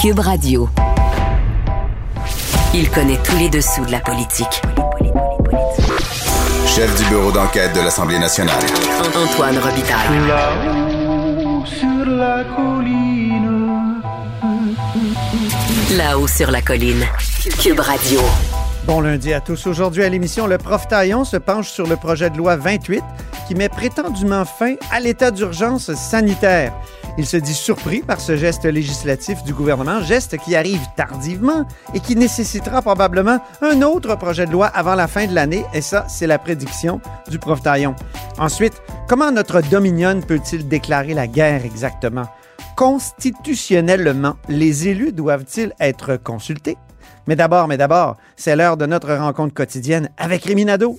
Cube Radio. Il connaît tous les dessous de la politique. Chef du bureau d'enquête de l'Assemblée nationale. Antoine Robitaille. Là-haut sur la colline. Là-haut sur la colline. Cube Radio. Bon lundi à tous. Aujourd'hui à l'émission, le prof Taillon se penche sur le projet de loi 28 qui met prétendument fin à l'état d'urgence sanitaire. Il se dit surpris par ce geste législatif du gouvernement, geste qui arrive tardivement et qui nécessitera probablement un autre projet de loi avant la fin de l'année, et ça, c'est la prédiction du prof Taillon. Ensuite, comment notre Dominion peut-il déclarer la guerre exactement? Constitutionnellement, les élus doivent-ils être consultés? Mais d'abord, mais d'abord, c'est l'heure de notre rencontre quotidienne avec Réminado.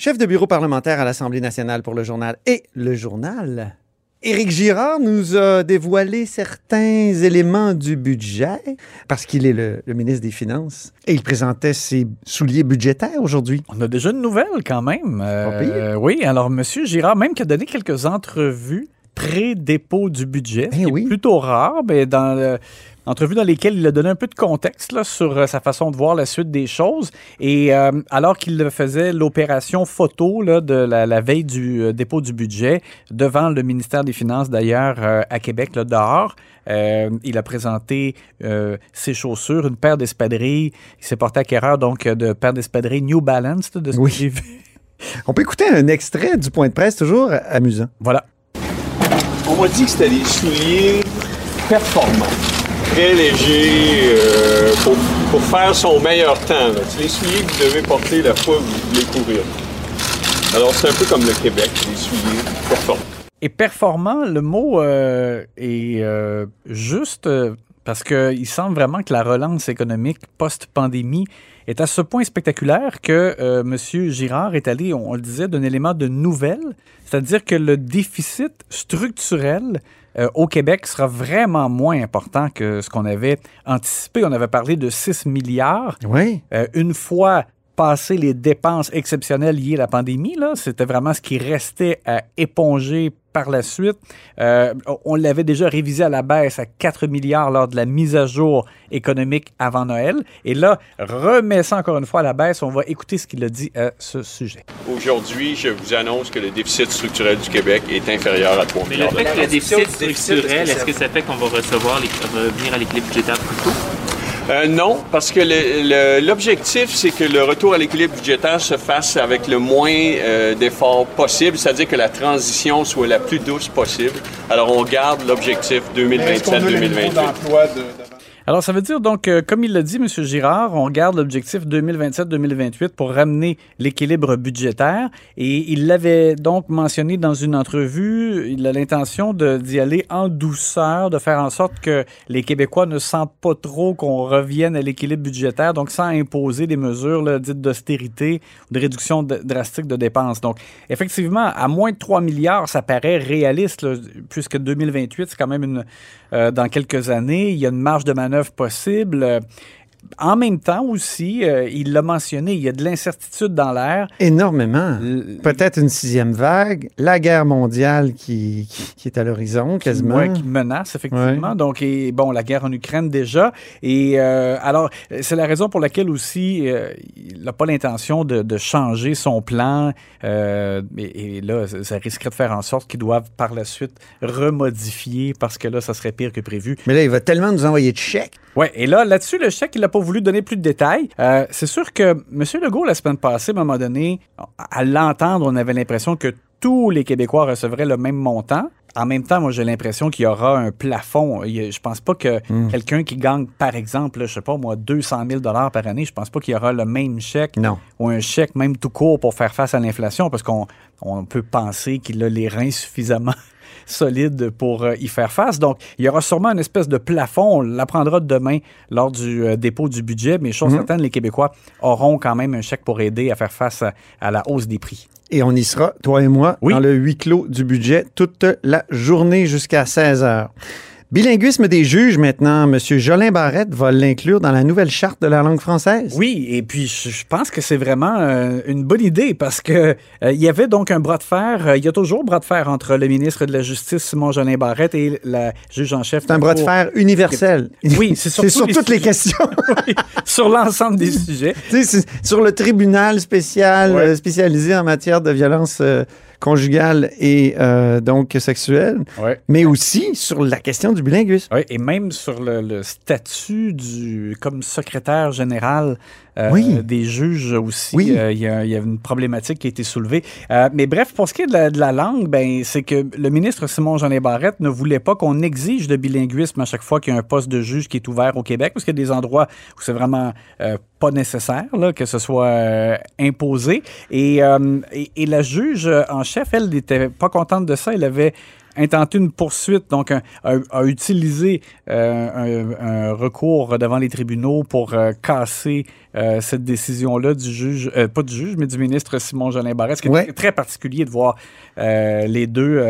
Chef de bureau parlementaire à l'Assemblée nationale pour le journal et le journal. Éric Girard nous a dévoilé certains éléments du budget parce qu'il est le, le ministre des Finances et il présentait ses souliers budgétaires aujourd'hui. On a déjà une nouvelle quand même. Euh, oui, alors M. Girard, même qui a donné quelques entrevues pré-dépôt du budget, ce qui oui. est plutôt rare, mais dans le- entrevues dans lesquelles il a donné un peu de contexte là, sur euh, sa façon de voir la suite des choses. Et euh, alors qu'il faisait l'opération photo là, de la, la veille du euh, dépôt du budget devant le ministère des Finances d'ailleurs euh, à Québec, là, dehors, euh, il a présenté euh, ses chaussures, une paire d'espadrilles. Il s'est porté acquéreur donc de paire d'espadrilles New Balance, là, de ce Oui. que j'ai vu. On peut écouter un extrait du point de presse, toujours amusant. Voilà. On m'a dit que c'était des souliers performants, très légers, euh, pour, faire son meilleur temps. là. Les souliers que vous devez porter la fois que vous voulez courir. Alors c'est un peu comme le Québec, des souliers performants. Et performant, le mot euh, est euh, juste parce qu'il semble vraiment que la relance économique post-pandémie est à ce point spectaculaire que euh, M. Girard est allé, on, on le disait, d'un élément de nouvelle, c'est-à-dire que le déficit structurel euh, au Québec sera vraiment moins important que ce qu'on avait anticipé. On avait parlé de 6 milliards. Oui. Euh, une fois passé les dépenses exceptionnelles liées à la pandémie, là, c'était vraiment ce qui restait à éponger par la suite. Euh, on l'avait déjà révisé à la baisse à 4 milliards lors de la mise à jour économique avant Noël. Et là, remet ça encore une fois à la baisse. On va écouter ce qu'il a dit à ce sujet. Aujourd'hui, je vous annonce que le déficit structurel du Québec est inférieur à 3 Mais le milliards. fait que le déficit structurel, est-ce que ça fait qu'on va recevoir les, revenir à l'équilibre budgétaire plus tôt? Euh, non, parce que l'objectif, c'est que le retour à l'équilibre budgétaire se fasse avec le moins euh, d'efforts possible, c'est-à-dire que la transition soit la plus douce possible. Alors, on garde l'objectif 2027-2028. Alors, ça veut dire donc, euh, comme il l'a dit, M. Girard, on garde l'objectif 2027-2028 pour ramener l'équilibre budgétaire. Et il l'avait donc mentionné dans une entrevue. Il a l'intention d'y aller en douceur, de faire en sorte que les Québécois ne sentent pas trop qu'on revienne à l'équilibre budgétaire, donc sans imposer des mesures dites d'austérité ou de réduction drastique de dépenses. Donc, effectivement, à moins de 3 milliards, ça paraît réaliste, puisque 2028, c'est quand même une, euh, dans quelques années. Il y a une marge de manœuvre possible. Euh, en même temps aussi, euh, il l'a mentionné, il y a de l'incertitude dans l'air. Énormément. L- Peut-être une sixième vague, la guerre mondiale qui, qui, qui est à l'horizon quasiment. Ouais, qui menace, effectivement. Donc, et, bon, la guerre en Ukraine déjà. Et euh, alors, c'est la raison pour laquelle aussi euh, il n'a pas l'intention de, de changer son plan. Et, et là, ça, risquerait de faire en sorte qu'il doive par la suite remodifier parce que là, ça serait pire que prévu. Mais là, il va tellement nous envoyer de chèques. Ouais, et là, là-dessus, le chèque, il n'a pas voulu donner plus de détails. Euh, c'est sûr que M. Legault, la semaine passée, à un moment donné, à l'entendre, on avait l'impression que tous les Québécois recevraient le même montant. En même temps, moi, j'ai l'impression qu'il y aura un plafond. Je pense pas que quelqu'un qui gagne, par exemple, je sais pas moi, 200 000 par année, je pense pas qu'il y aura le même chèque Non. ou un chèque même tout court pour faire face à l'inflation parce qu'on on peut penser qu'il a les reins suffisamment solide pour euh, y faire face. Donc, il y aura sûrement une espèce de plafond. On l'apprendra demain lors du euh, dépôt du budget, mais chose Mhm. certaine, les Québécois auront quand même un chèque pour aider à faire face à, à la hausse des prix. Et on y sera, toi et moi, Oui. dans le huis clos du budget toute la journée jusqu'à 16 heures. Bilinguisme des juges maintenant. Monsieur Jolin Barrette va l'inclure dans la nouvelle charte de la langue française. Oui, et puis je, pense que c'est vraiment euh, une bonne idée parce que euh, il y avait donc un bras de fer. euh, il y a toujours un bras de fer entre le ministre de la Justice, Simon Jolin Barrette, et la juge en chef. C'est un bras de fer universel. Oui, c'est sur les toutes les questions. Oui, sur l'ensemble des sujets. Sur le tribunal spécial Ouais. spécialisé en matière de violence conjugale et euh, donc sexuelle, Ouais. mais aussi sur la question du bilinguisme. Et même sur le, le statut du comme secrétaire général euh, Oui. des juges aussi, Oui. euh, il y, a- il y a une problématique qui a été soulevée. Euh, mais bref, pour ce qui est de la, de la langue, ben, c'est que le ministre Simon Jean Barrette ne voulait pas qu'on exige de bilinguisme à chaque fois qu'il y a un poste de juge qui est ouvert au Québec, parce qu'il y a des endroits où c'est vraiment pas nécessaire là, que ce soit euh, imposé. Et, euh, et, et la juge en chef, elle n'était pas contente de ça. Elle avait intenté une poursuite, donc a, a utilisé euh, un, un recours devant les tribunaux pour euh, casser euh, cette décision-là du juge, pas du juge, mais du ministre Simon Jolin Barrette, ce qui est très particulier de voir les deux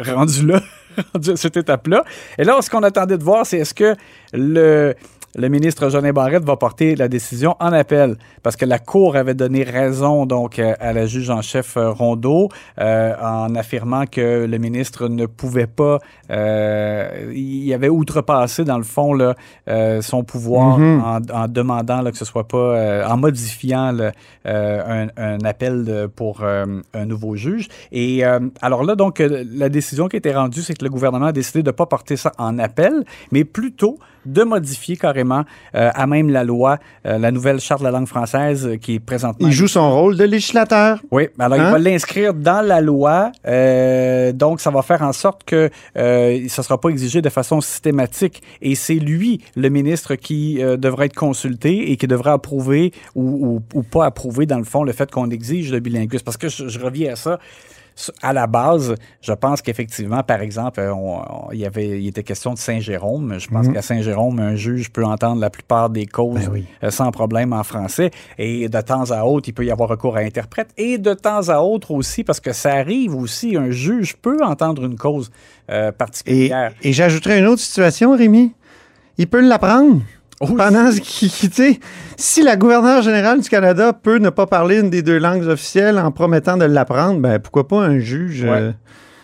rendus là, rendus à cette étape-là. Et là, ce qu'on attendait de voir, c'est est-ce que le, le ministre Jolin Barrette va porter la décision en appel, parce que la Cour avait donné raison donc euh, à la juge en chef euh, Rondeau euh, en affirmant que le ministre ne pouvait pas, euh, il avait outrepassé dans le fond là, euh, son pouvoir Mhm. en, en demandant là, que ce soit pas, euh, en modifiant euh, un, un appel pour euh, un nouveau juge. Et euh, alors là, donc, la décision qui a été rendue, c'est que le gouvernement a décidé de ne pas porter ça en appel, mais plutôt de modifier carrément euh, à même la loi, euh, la nouvelle charte de la langue française euh, qui est présentement. Il joue son rôle de législateur. Oui, alors Hein? il va l'inscrire dans la loi, euh, donc ça va faire en sorte que euh, ça ne sera pas exigé de façon systématique. Et c'est lui, le ministre, qui euh, devra être consulté et qui devra approuver ou, ou- ou pas approuver, dans le fond, le fait qu'on exige le bilinguisme. Parce que je, je reviens à ça. À la base, je pense qu'effectivement, par exemple, euh, on- on- il y avait, il était question de Saint-Jérôme. Je pense qu'à Saint-Jérôme, un juge peut entendre la plupart des causes Ben oui. euh, sans problème en français. Et de temps à autre, il peut y avoir recours à interprète. Et de temps à autre aussi, parce que ça arrive aussi, un juge peut entendre une cause euh, Et, particulière. et j'ajouterais une autre situation, Rémi. Il peut l'apprendre. Pendant ce qui, qui- tu sais, si la gouverneure générale du Canada peut ne pas parler une des deux langues officielles en promettant de l'apprendre, ben pourquoi pas un juge Ouais. euh,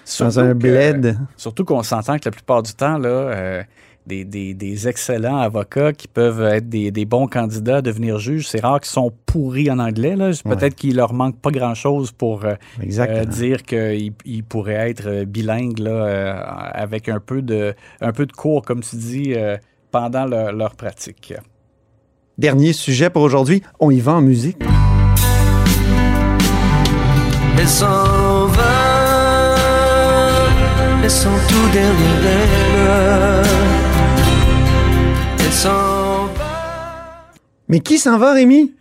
Surtout dans un que- bled? Surtout qu'on s'entend que la plupart du temps, là, euh, des, des- des excellents avocats qui peuvent être des, des bons candidats à devenir juges, c'est rare qu'ils sont pourris en anglais. là. Peut-être qu'il leur manque pas grand-chose pour euh, euh, dire qu'ils ils pourraient être bilingues là, euh, avec un peu, de, un peu de cours, comme tu dis, pendant leur, leur pratique. Dernier sujet pour aujourd'hui, on y va en musique. Elle s'en va, laissant tout derrière elle. Elle s'en va. Mais qui s'en va, Rémi?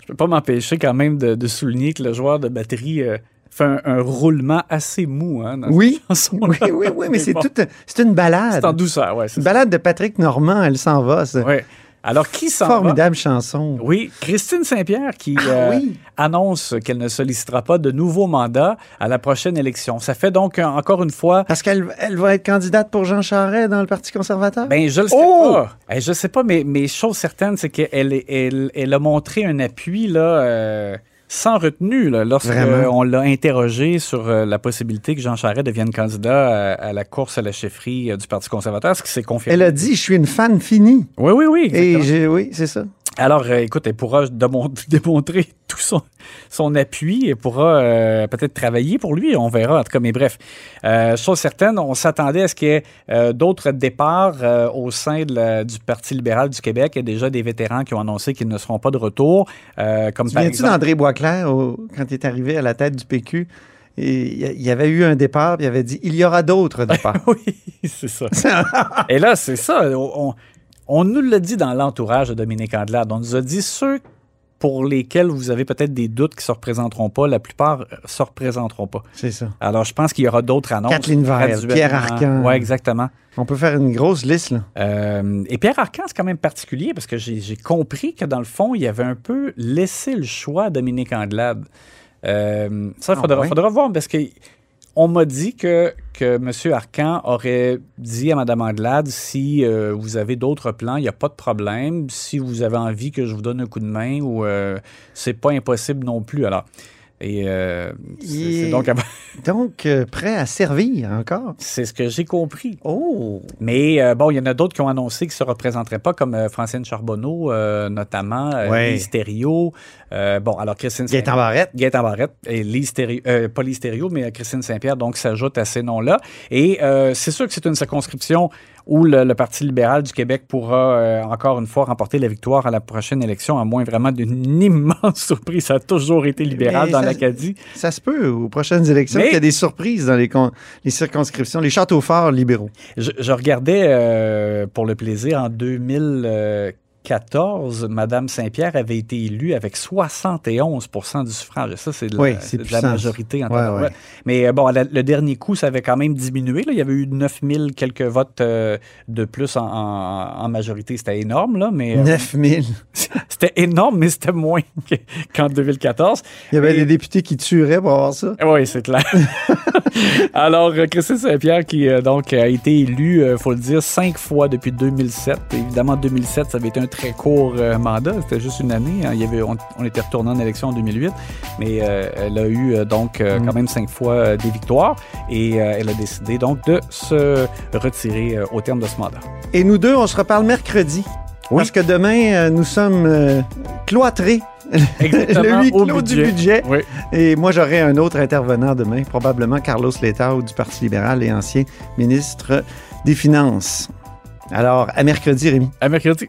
Je peux pas m'empêcher quand même de, de souligner que le joueur de batterie euh, fait un, un roulement assez mou. Hein, dans Oui. cette. Oui, oui, oui, mais c'est bon. tout, c'est une balade. C'est en douceur, c'est Une balade de Patrick Normand, elle s'en va. ça. Ouais. Alors, qui s'en va? Formidable chanson. Oui, Christine Saint-Pierre qui Ah euh, oui. annonce qu'elle ne sollicitera pas de nouveau mandat à la prochaine élection. Ça fait donc, euh, encore une fois, Parce qu'elle elle va être candidate pour Jean Charest dans le Parti conservateur? Ben, je le sais Oh! pas. Eh, je sais pas, mais, mais chose certaine, c'est qu'elle elle, elle a montré un appui là, euh, sans retenue là, lorsque Vraiment? euh, on l'a interrogé sur euh, la possibilité que Jean Charest devienne candidat à, à la course à la chefferie euh, du Parti conservateur, ce qui s'est confirmé? Elle a dit, je suis une fan finie. Oui, oui, oui. Et exactement. oui, c'est ça. Alors, euh, écoute, elle pourra démon- démontrer tout son, son appui. Elle pourra euh, peut-être travailler pour lui. On verra, en tout cas. Mais bref, euh, chose certaine, on s'attendait à ce qu'il y ait d'autres départs au sein de la- du Parti libéral du Québec. Il y a déjà des vétérans qui ont annoncé qu'ils ne seront pas de retour. comme Tu par viens-tu d'André Boisclair, au- quand il est arrivé à la tête du PQ? Et il y a- il y avait eu un départ, puis il avait dit il y aura d'autres départs. Oui, c'est ça. Et là, c'est ça. On, on nous l'a dit dans l'entourage de Dominique Andelade. On nous a dit ceux pour lesquels vous avez peut-être des doutes qui se représenteront pas, la plupart euh, se représenteront pas. C'est ça. Alors, je pense qu'il y aura d'autres annonces. Kathleen graduellement. Pierre Arcan. Oui, exactement. On peut faire une grosse liste, là. Euh, et Pierre Arcan, c'est quand même particulier parce que j'ai compris que dans le fond, il avait un peu laissé le choix à Dominique Anglade. Euh, ça, il Ah, ouais? faudra voir parce que on m'a dit que, que M. Arcan aurait dit à Mme Anglade si euh, vous avez d'autres plans, il n'y a pas de problème. Si vous avez envie que je vous donne un coup de main ou euh, c'est pas impossible non plus. Alors, et euh, c'est- donc, Donc, euh, prêt à servir encore. c'est ce que j'ai compris. Oh! Mais euh, bon, il y en a d'autres qui ont annoncé qu'ils ne se représenteraient pas, comme Francine Charbonneau, notamment, Ouais. Lise Thériault. Bon, alors Christine Gaëtan Barrette. Gaëtan Barrette et Lise Thériault, pas Lise Thériault, mais Christine Saint-Pierre, donc s'ajoute à ces noms-là. Et c'est sûr que c'est une circonscription où le, le Parti libéral du Québec pourra euh, encore une fois remporter la victoire à la prochaine élection, à moins vraiment d'une immense surprise. Ça a toujours été libéral Mais dans l'Acadie. Ça se peut aux prochaines élections qu'il y a des surprises dans les, con- les circonscriptions, les châteaux forts libéraux. Je, je regardais euh, pour le plaisir en 2014, Madame Saint-Pierre avait été élue avec 71% du suffrage. Ça, c'est de, la- Oui, de majorité en Ouais, tabarouette. ouais. Mais euh, bon, la- le dernier coup, ça avait quand même diminué. là. Il y avait eu 9000 quelques votes euh, de plus en, en- en majorité. C'était énorme, là, mais euh, 9000. c'était énorme, mais c'était moins que- qu'en 2014. Il y avait Et- des députés qui tueraient pour avoir ça. Oui, c'est clair. Alors, Christine Saint-Pierre, qui donc a été élue, il faut le dire, cinq fois depuis 2007. Évidemment, 2007, ça avait été un très court euh, mandat. C'était juste une année. hein. Il y avait, on, on était retourné en élection en 2008. Mais euh, elle a eu euh, donc quand même cinq fois des victoires. Et elle a décidé donc de se retirer au terme de ce mandat. Et nous deux, on se reparle mercredi. Parce que demain, nous sommes cloîtrés. Exactement, le huis au clos budget. du budget. Oui. Et moi, j'aurai un autre intervenant demain, probablement Carlos Letao du Parti libéral et ancien ministre des Finances. Alors, à mercredi, Rémi. À mercredi.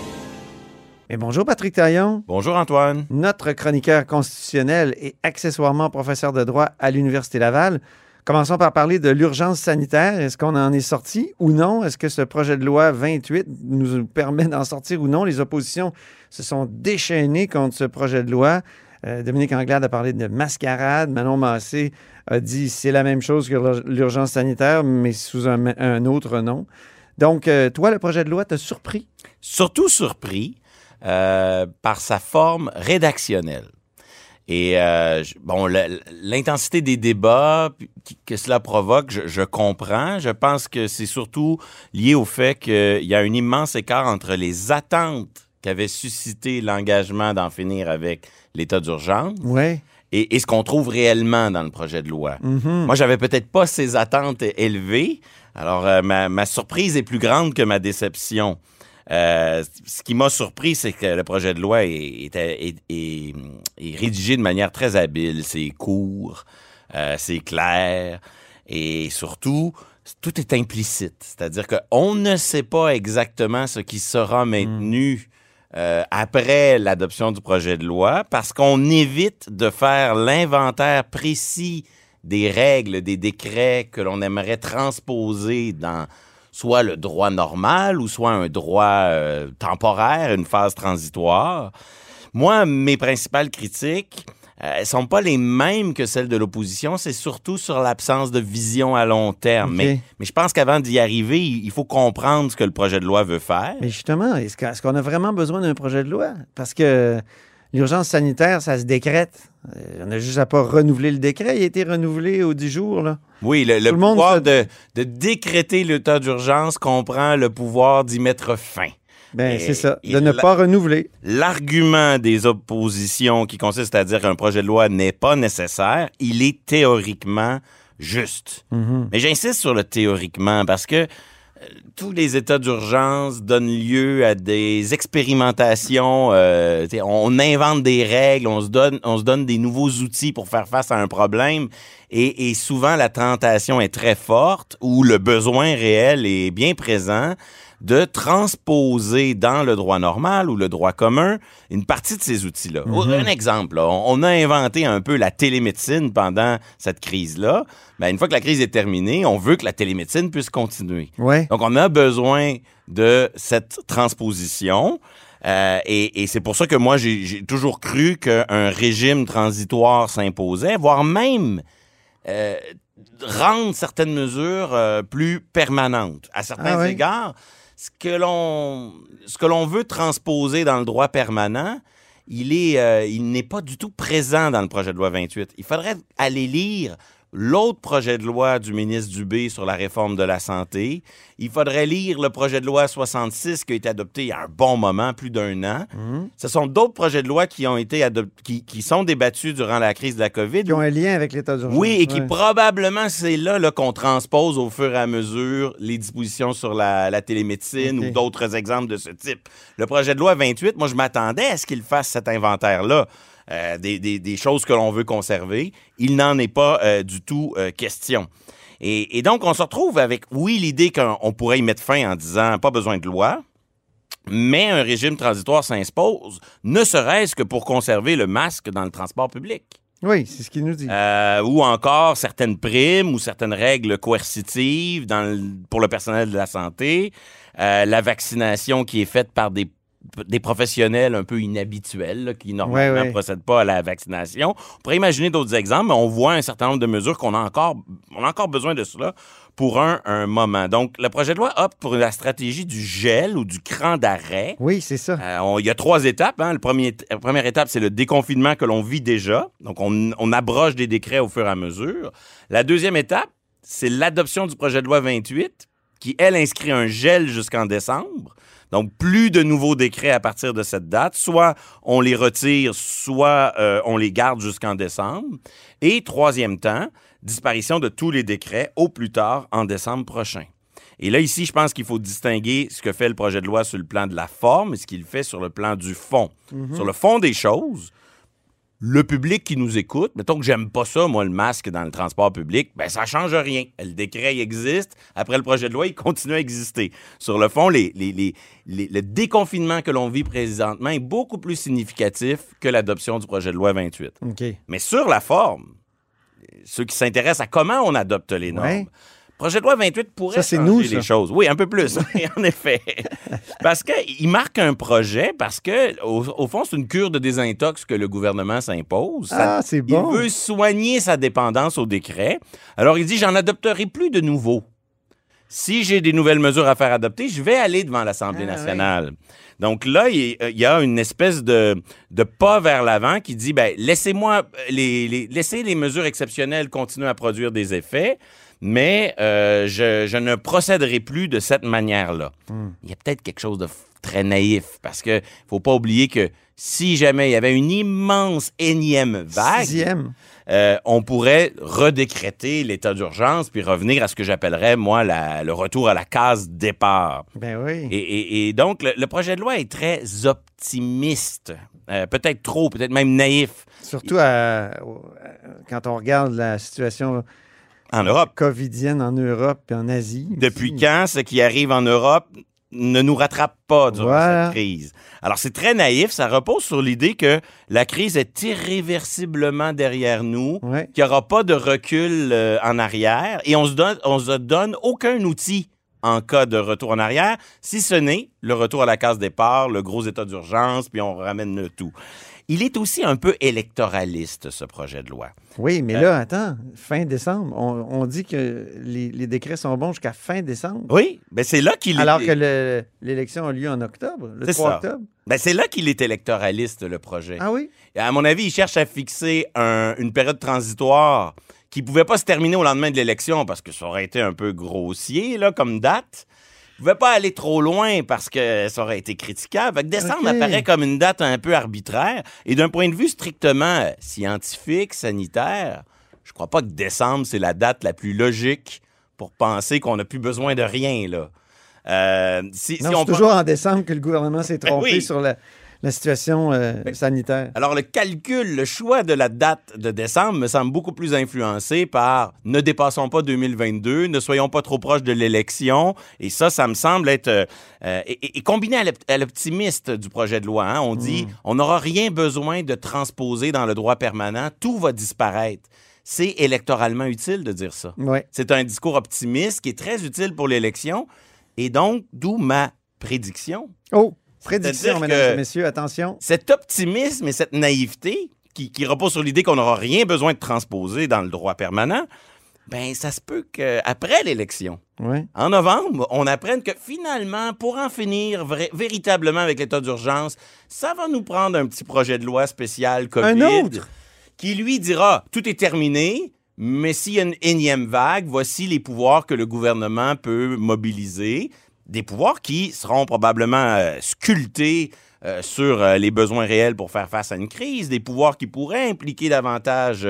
Et bonjour Patrick Taillon, Bonjour Antoine. notre chroniqueur constitutionnel et accessoirement professeur de droit à l'Université Laval. Commençons par parler de l'urgence sanitaire. Est-ce qu'on en est sorti ou non? Est-ce que ce projet de loi 28 nous permet d'en sortir ou non? Les oppositions se sont déchaînées contre ce projet de loi. Euh, Dominique Anglade a parlé de mascarade. Manon Massé a dit c'est la même chose que l'urgence sanitaire, mais sous un, un autre nom. Donc, euh, toi, le projet de loi t'a surpris? Surtout surpris euh, par sa forme rédactionnelle. Et euh, bon, l'intensité des débats que cela provoque, je, je comprends. Je pense que c'est surtout lié au fait qu'il y a un immense écart entre les attentes qu'avait suscité l'engagement d'en finir avec l'état d'urgence et, et ce qu'on trouve réellement dans le projet de loi. Mhm. Moi, j'avais peut-être pas ces attentes élevées. Alors, euh, ma, ma surprise est plus grande que ma déception. Euh, ce qui m'a surpris, c'est que le projet de loi est, rédigé de manière très habile. C'est court, euh, c'est clair et surtout, tout est implicite. C'est-à-dire qu'on ne sait pas exactement ce qui sera maintenu euh, après l'adoption du projet de loi parce qu'on évite de faire l'inventaire précis des règles, des décrets que l'on aimerait transposer dans soit le droit normal ou soit un droit euh, temporaire, une phase transitoire. Moi, mes principales critiques, euh, elles sont pas les mêmes que celles de l'opposition. C'est surtout sur l'absence de vision à long terme. Mais, mais je pense qu'avant d'y arriver, il faut comprendre ce que le projet de loi veut faire. Mais justement, est-ce qu'on a vraiment besoin d'un projet de loi? Parce que l'urgence sanitaire, ça se décrète. Euh, on n'a juste à pas renouveler le décret. Il a été renouvelé au 10 jours. Là. Oui, le, monde pouvoir se- de, de décréter l'état d'urgence comprend le pouvoir d'y mettre fin. Ben, c'est ça, de ne pas renouveler. L'argument des oppositions qui consiste à dire qu'un projet de loi n'est pas nécessaire, il est théoriquement juste. Mhm. Mais j'insiste sur le théoriquement parce que tous les états d'urgence donnent lieu à des expérimentations. euh, on invente des règles, on se donne, on se donne des nouveaux outils pour faire face à un problème. Et souvent, la tentation est très forte ou le besoin réel est bien présent de transposer dans le droit normal ou le droit commun une partie de ces outils-là. Mhm. Un exemple, là, on a inventé un peu la télémédecine pendant cette crise-là. Ben, une fois que la crise est terminée, on veut que la télémédecine puisse continuer. Ouais. Donc, on a besoin de cette transposition. Euh, et et c'est pour ça que moi, j'ai j'ai toujours cru qu'un régime transitoire s'imposait, voire même euh, rendre certaines mesures euh, plus permanentes. À certains Ah oui. égards, ce que l'on veut transposer dans le droit permanent, il est euh, il n'est pas du tout présent dans le projet de loi 28. Il faudrait aller lire l'autre projet de loi du ministre Dubé sur la réforme de la santé. Il faudrait lire le projet de loi 66 qui a été adopté il y a un bon moment, plus d'un an. Ce sont d'autres projets de loi qui ont été adoptés, qui, qui sont débattus durant la crise de la COVID. Qui ont un lien avec l'état d'urgence. Oui, et qui Ouais. probablement, c'est là, là qu'on transpose au fur et à mesure les dispositions sur la, la télémédecine ou d'autres exemples de ce type. Le projet de loi 28, moi, je m'attendais à ce qu'il fasse cet inventaire-là. Euh, des, des- des choses que l'on veut conserver. Il n'en est pas euh, du tout euh, question. Et, et donc, on se retrouve avec, oui, l'idée qu'on on pourrait y mettre fin en disant pas besoin de loi, mais un régime transitoire s'impose, ne serait-ce que pour conserver le masque dans le transport public. Oui, c'est ce qu'il nous dit. Euh, ou encore certaines primes ou certaines règles coercitives dans le- pour le personnel de la santé, euh, la vaccination qui est faite par des des professionnels un peu inhabituels là, qui normalement ne ouais. procèdent pas à la vaccination. On pourrait imaginer d'autres exemples, mais on voit un certain nombre de mesures qu'on a encore, on a encore besoin de cela pour un, un moment. Donc, le projet de loi opte pour la stratégie du gel ou du cran d'arrêt. Oui, c'est ça. Euh, il y a trois étapes. hein. Le premier, la première étape, c'est le déconfinement que l'on vit déjà. Donc, on, on abroge des décrets au fur et à mesure. La deuxième étape, c'est l'adoption du projet de loi 28, qui, elle, inscrit un gel jusqu'en décembre. Donc, plus de nouveaux décrets à partir de cette date. Soit on les retire, soit euh, on les garde jusqu'en décembre. Et troisième temps, disparition de tous les décrets au plus tard en décembre prochain. Et là, ici, je pense qu'il faut distinguer ce que fait le projet de loi sur le plan de la forme et ce qu'il fait sur le plan du fond. Mhm. Sur le fond des choses, le public qui nous écoute, mettons que j'aime pas ça, moi, le masque dans le transport public, ben ça change rien. Le décret, il existe. Après le projet de loi, il continue à exister. Sur le fond, les, les- les- les- le déconfinement que l'on vit présentement est beaucoup plus significatif que l'adoption du projet de loi 28. OK. Mais sur la forme, ceux qui s'intéressent à comment on adopte les normes, Ouais. Projet de loi 28 pourrait Ça, changer nous, les ça. choses. Oui, un peu plus, oui, en effet. Parce qu'il marque un projet, parce que au, au fond, c'est une cure de désintox que le gouvernement s'impose. Ah, c'est bon. Il veut soigner sa dépendance au décret. Alors, il dit, j'en adopterai plus de nouveaux. Si j'ai des nouvelles mesures à faire adopter, je vais aller devant l'Assemblée Ah, nationale. Donc là, il il y a une espèce de, de pas vers l'avant qui dit, ben, laissez-moi, euh, les, les- laissez les mesures exceptionnelles continuer à produire des effets, mais euh, je, je ne procéderai plus de cette manière-là. Il y a peut-être quelque chose de très naïf parce que faut pas oublier que si jamais il y avait une immense énième vague, euh, on pourrait redécréter l'état d'urgence puis revenir à ce que j'appellerais, moi, la- le retour à la case départ. Ben oui. Et, et- et donc, le, le projet de loi est très optimiste. Euh, peut-être trop, peut-être même naïf. Surtout à- quand on regarde la situation En Europe. covidienne en Europe et en Asie. Depuis quand ce qui arrive en Europe ne nous rattrape pas durant Voilà. cette crise? Alors, c'est très naïf. Ça repose sur l'idée que la crise est irréversiblement derrière nous, Ouais. qu'il n'y aura pas de recul euh, en arrière et on se donne, on se donne aucun outil en cas de retour en arrière, si ce n'est le retour à la case départ, le gros état d'urgence, puis on ramène le tout. Il est aussi un peu électoraliste, ce projet de loi. Oui, mais Euh, là, attends, fin décembre, on, on dit que les, les décrets sont bons jusqu'à fin décembre. Oui, ben c'est là qu'il est... Alors que le- l'élection a lieu en octobre, le C'est 3 ça. octobre. Ben, c'est là qu'il est électoraliste, le projet. Ah oui? À mon avis, il cherche à fixer un- une période transitoire qui pouvait pas se terminer au lendemain de l'élection parce que ça aurait été un peu grossier là, comme date. Il pouvait pas aller trop loin parce que ça aurait été critiquable. Fait que décembre apparaît comme une date un peu arbitraire. Et d'un point de vue strictement euh, scientifique, sanitaire, je crois pas que décembre, c'est la date la plus logique pour penser qu'on n'a plus besoin de rien. là. Euh, si, si c'est toujours en décembre que le gouvernement s'est trompé oui. sur la, la situation euh, sanitaire. Alors, le calcul, le choix de la date de décembre me semble beaucoup plus influencé par ne dépassons pas 2022, ne soyons pas trop proches de l'élection. Et ça, ça me semble être. euh, euh, et, combiné à l'op- à l'optimiste du projet de loi, hein, on dit on n'aura rien besoin de transposer dans le droit permanent, tout va disparaître. C'est électoralement utile de dire ça. Ouais. C'est un discours optimiste qui est très utile pour l'élection. Et donc, d'où ma prédiction. Oh, prédiction, mesdames et messieurs, attention. Cet optimisme et cette naïveté qui, qui repose sur l'idée qu'on n'aura rien besoin de transposer dans le droit permanent, ben ça se peut qu'après l'élection, en novembre, on apprenne que finalement, pour en finir véritablement avec l'état d'urgence, ça va nous prendre un petit projet de loi spécial COVID Un autre? qui lui dira tout est terminé, mais s'il y a une énième vague, voici les pouvoirs que le gouvernement peut mobiliser, des pouvoirs qui seront probablement euh, sculptés euh, sur euh, les besoins réels pour faire face à une crise, des pouvoirs qui pourraient impliquer davantage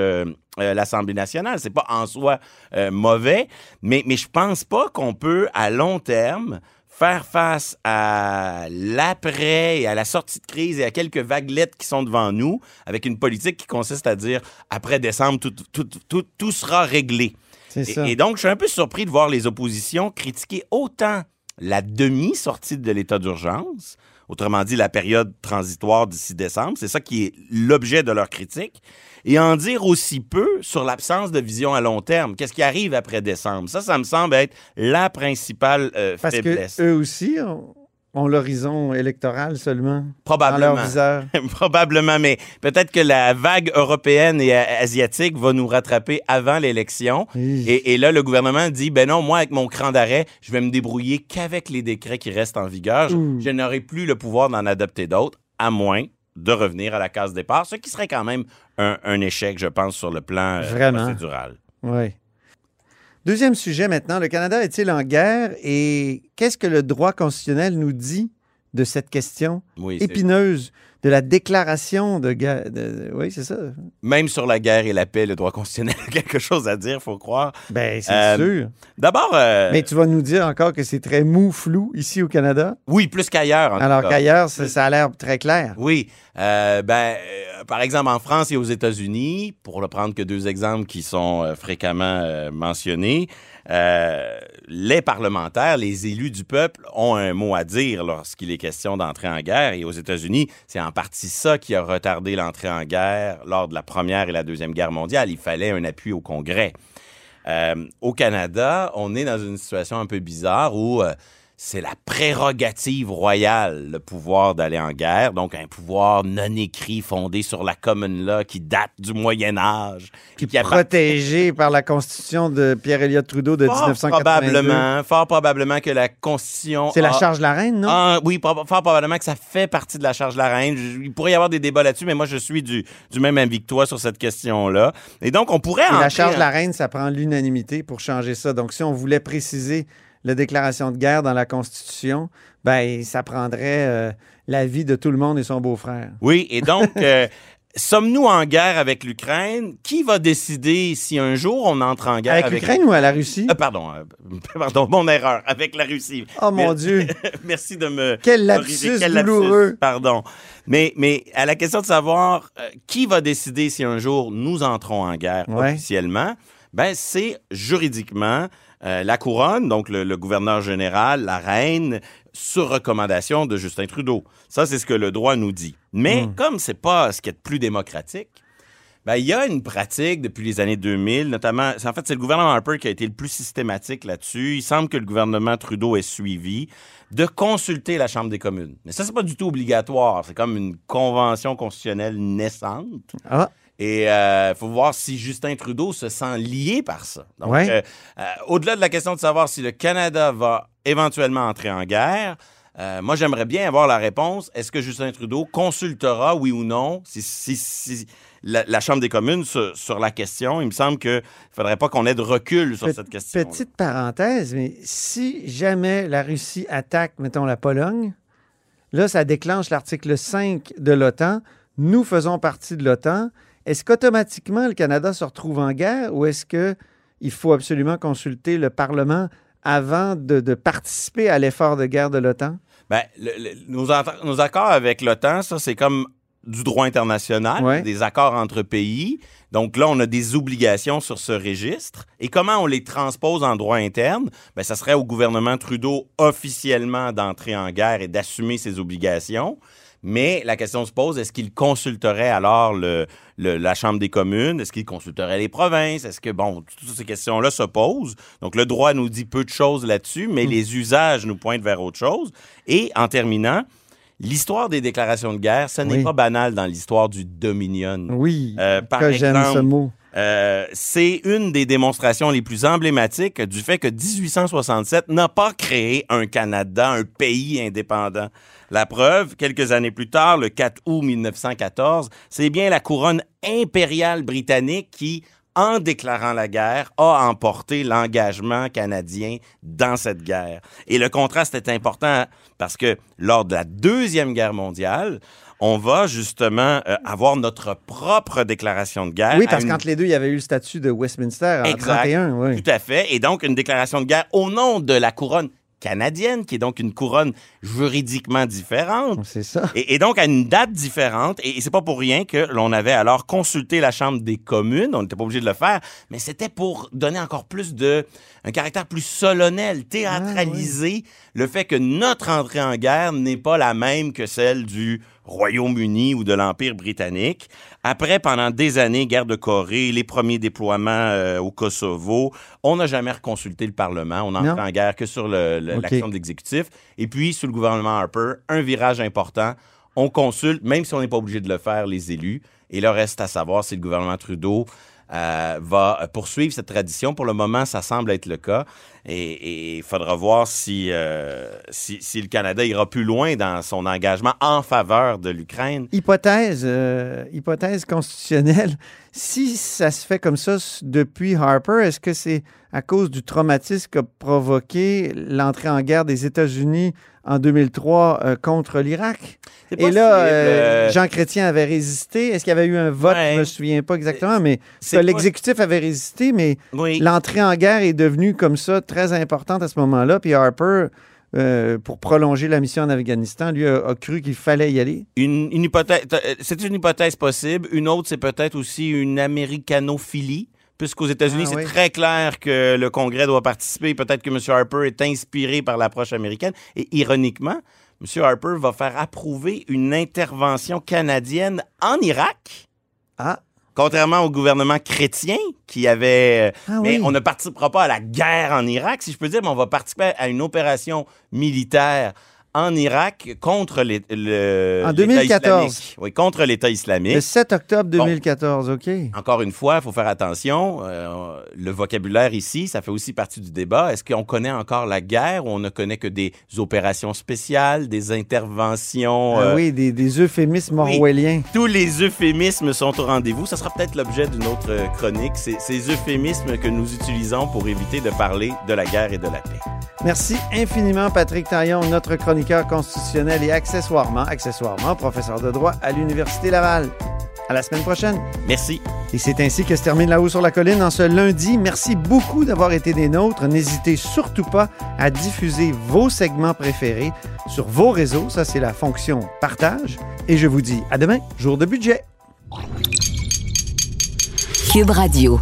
l'Assemblée nationale. C'est pas en soi mauvais, mais, mais je pense pas qu'on peut, à long terme, faire face à l'après et à la sortie de crise et à quelques vaguelettes qui sont devant nous avec une politique qui consiste à dire après décembre, tout, tout, tout, tout sera réglé. C'est ça. Et, et donc, je suis un peu surpris de voir les oppositions critiquer autant la demi-sortie de l'état d'urgence, autrement dit la période transitoire d'ici décembre, c'est ça qui est l'objet de leur critique, et en dire aussi peu sur l'absence de vision à long terme. Qu'est-ce qui arrive après décembre? Ça, ça me semble être la principale euh, Parce faiblesse. que eux aussi ont l'horizon électoral seulement? Dans Probablement. leur. Probablement, mais peut-être que la vague européenne et asiatique va nous rattraper avant l'élection. Oui. Et, et là, le gouvernement dit, ben non, moi, avec mon cran d'arrêt, je vais me débrouiller qu'avec les décrets qui restent en vigueur. Je, n'aurai plus le pouvoir d'en adopter d'autres, à moins de revenir à la case départ, ce qui serait quand même un, un échec, je pense, sur le plan euh, Vraiment. procédural. Oui. Deuxième sujet maintenant. Le Canada est-il en guerre et qu'est-ce que le droit constitutionnel nous dit de cette question Oui, épineuse de la déclaration de guerre? de- Oui, c'est ça. même sur la guerre et la paix, le droit constitutionnel a quelque chose à dire, faut croire. Ben, c'est Euh, sûr. D'abord, euh, Mais tu vas nous dire encore que c'est très mou, flou ici au Canada, oui, plus qu'ailleurs. alors qu'ailleurs, ça, ça a l'air très clair. Oui. Euh, ben, euh, par exemple, en France et aux États-Unis, pour ne prendre que deux exemples qui sont fréquemment mentionnés, les parlementaires, les élus du peuple ont un mot à dire lorsqu'il est question d'entrer en guerre. Et aux États-Unis, c'est en partie ça qui a retardé l'entrée en guerre lors de la Première et la Deuxième Guerre mondiale. Il fallait un appui au Congrès. Euh, au Canada, on est dans une situation un peu bizarre où euh, c'est la prérogative royale, le pouvoir d'aller en guerre, donc un pouvoir non écrit fondé sur la common law qui date du Moyen Âge. Qui qui est protégé par la Constitution de Pierre-Éliott Trudeau de Fort 1982. probablement, fort probablement que la Constitution... C'est la charge de la reine, non? Ah, oui, fort probablement que ça fait partie de la charge de la reine. Il pourrait y avoir des débats là-dessus, mais moi, je suis du, du même avis que toi sur cette question-là. Et donc, on pourrait... Et la charge de la reine, ça prend l'unanimité pour changer ça. Donc, si on voulait préciser la déclaration de guerre dans la Constitution, ben, ça prendrait euh, l'avis de tout le monde et son beau-frère. Oui, et donc, euh, sommes-nous en guerre avec l'Ukraine? Qui va décider si un jour on entre en guerre Avec avec... l'Ukraine ou à la Russie? Euh, pardon, euh, pardon, mon erreur, avec la Russie. Oh mon Dieu! Merci de me. Quel lapsus Quel lapsus, douloureux! Pardon. Mais, mais à la question de savoir euh, qui va décider si un jour nous entrons en guerre Ouais. officiellement, ben c'est juridiquement euh, la couronne, donc le, le gouverneur général, la reine, sur recommandation de Justin Trudeau. Ça, c'est ce que le droit nous dit. Mais Hmm. comme c'est pas ce qui est plus démocratique, ben, il y a une pratique depuis les années 2000, notamment, c'est- en fait, c'est le gouvernement Harper qui a été le plus systématique là-dessus. Il semble que le gouvernement Trudeau ait suivi de consulter la Chambre des communes. Mais ça, c'est pas du tout obligatoire. C'est comme une convention constitutionnelle naissante. Ah, Et il faut voir si Justin Trudeau se sent lié par ça. Donc, Ouais. euh, euh, au-delà de la question de savoir si le Canada va éventuellement entrer en guerre, euh, moi, j'aimerais bien avoir la réponse. Est-ce que Justin Trudeau consultera, oui ou non, si, si- si la, la Chambre des communes sur, sur la question? Il me semble qu'il ne faudrait pas qu'on ait de recul sur Pe- cette question. petite parenthèse, mais si jamais la Russie attaque, mettons, la Pologne, là, ça déclenche l'article 5 de l'OTAN. Nous faisons partie de l'OTAN. Est-ce qu'automatiquement le Canada se retrouve en guerre ou est-ce qu'il faut absolument consulter le Parlement avant de, de participer à l'effort de guerre de l'OTAN? Le- le- nos, accords avec l'OTAN, ça, c'est comme du droit international, Ouais. des accords entre pays. Donc là, on a des obligations sur ce registre. Et comment on les transpose en droit interne? Ben, ça serait au gouvernement Trudeau officiellement d'entrer en guerre et d'assumer ses obligations. Mais la question se pose, est-ce qu'il consulterait alors le, le- la Chambre des communes? Est-ce qu'il consulterait les provinces? Est-ce que, bon, toutes ces questions-là se posent. Donc, le droit nous dit peu de choses là-dessus, mais les usages nous pointent vers autre chose. Et en terminant, l'histoire des déclarations de guerre, ce n'est Oui. pas banal dans l'histoire du Dominion. Oui, Euh, par que j'aime ce mot. Euh, c'est une des démonstrations les plus emblématiques du fait que 1867 n'a pas créé un Canada, un pays indépendant. La preuve, quelques années plus tard, le 4 août 1914, c'est bien la couronne impériale britannique qui, en déclarant la guerre, a emporté l'engagement canadien dans cette guerre. Et le contraste est important parce que lors de la Deuxième Guerre mondiale, on va justement euh, avoir notre propre déclaration de guerre. Oui, parce une- qu'entre les deux, il y avait eu le statut de Westminster en Exact. 31. Oui. Tout à fait. Et donc, une déclaration de guerre au nom de la couronne canadienne, qui est donc une couronne juridiquement différente. C'est ça. Et, et donc, à une date différente. Et, et c'est pas pour rien que l'on avait alors consulté la Chambre des communes. On n'était pas obligé de le faire, mais c'était pour donner encore plus de, un caractère plus solennel, théâtraliser le fait que notre entrée en guerre n'est pas la même que celle du Royaume-Uni ou de l'Empire britannique. Après, pendant des années, guerre de Corée, les premiers déploiements euh, au Kosovo, on n'a jamais reconsulté le Parlement. On Non. entre en guerre que sur l'action de l'exécutif. Et puis, sous le gouvernement Harper, un virage important. On consulte, même si on n'est pas obligé de le faire, les élus. Et le reste à savoir si le gouvernement Trudeau euh, va poursuivre cette tradition. Pour le moment, ça semble être le cas. Et il faudra voir si, euh, si, si le Canada ira plus loin dans son engagement en faveur de l'Ukraine. Hypothèse, euh, hypothèse constitutionnelle. Si ça se fait comme ça depuis Harper, est-ce que c'est à cause du traumatisme qu'a provoqué l'entrée en guerre des États-Unis en 2003 euh, contre l'Irak? Et là, euh, Jean Chrétien avait résisté. Est-ce qu'il y avait eu un vote? Ouais. Je me souviens pas exactement, mais l'exécutif avait résisté, mais Oui. l'entrée en guerre est devenue comme ça très importante à ce moment-là. Puis Harper, euh, pour prolonger la mission en Afghanistan, lui a, a cru qu'il fallait y aller. Une, une hypothèse, euh, c'est une hypothèse possible. Une autre, c'est peut-être aussi une américanophilie, puisqu'aux États-Unis, Ah, c'est oui. très clair que le Congrès doit participer. Peut-être que M. Harper est inspiré par l'approche américaine. Et ironiquement, M. Harper va faire approuver une intervention canadienne en Irak. Ah. Contrairement au gouvernement chrétien qui avait... Ah mais oui. on ne participera pas à la guerre en Irak, si je peux dire, mais on va participer à une opération militaire en Irak contre les, le, En l'État 2014. islamique. Oui, contre l'État islamique. Le 7 octobre Bon. 2014, OK. Encore une fois, il faut faire attention. euh, le vocabulaire ici, ça fait aussi partie du débat. Est-ce qu'on connaît encore la guerre ou on ne connaît que des opérations spéciales, des interventions? Ah euh, oui, des, des euphémismes oui. orwelliens. Tous les euphémismes sont au rendez-vous. Ça sera peut-être l'objet d'une autre chronique. C'est ces euphémismes que nous utilisons pour éviter de parler de la guerre et de la paix. Merci infiniment, Patrick Taillon, notre chroniqueur constitutionnel et accessoirement, accessoirement, professeur de droit à l'Université Laval. À la semaine prochaine. Merci. Et c'est ainsi que se termine La Haut sur la Colline en ce lundi. Merci beaucoup d'avoir été des nôtres. N'hésitez surtout pas à diffuser vos segments préférés sur vos réseaux. Ça, c'est la fonction partage. Et je vous dis à demain, jour de budget. Cube Radio.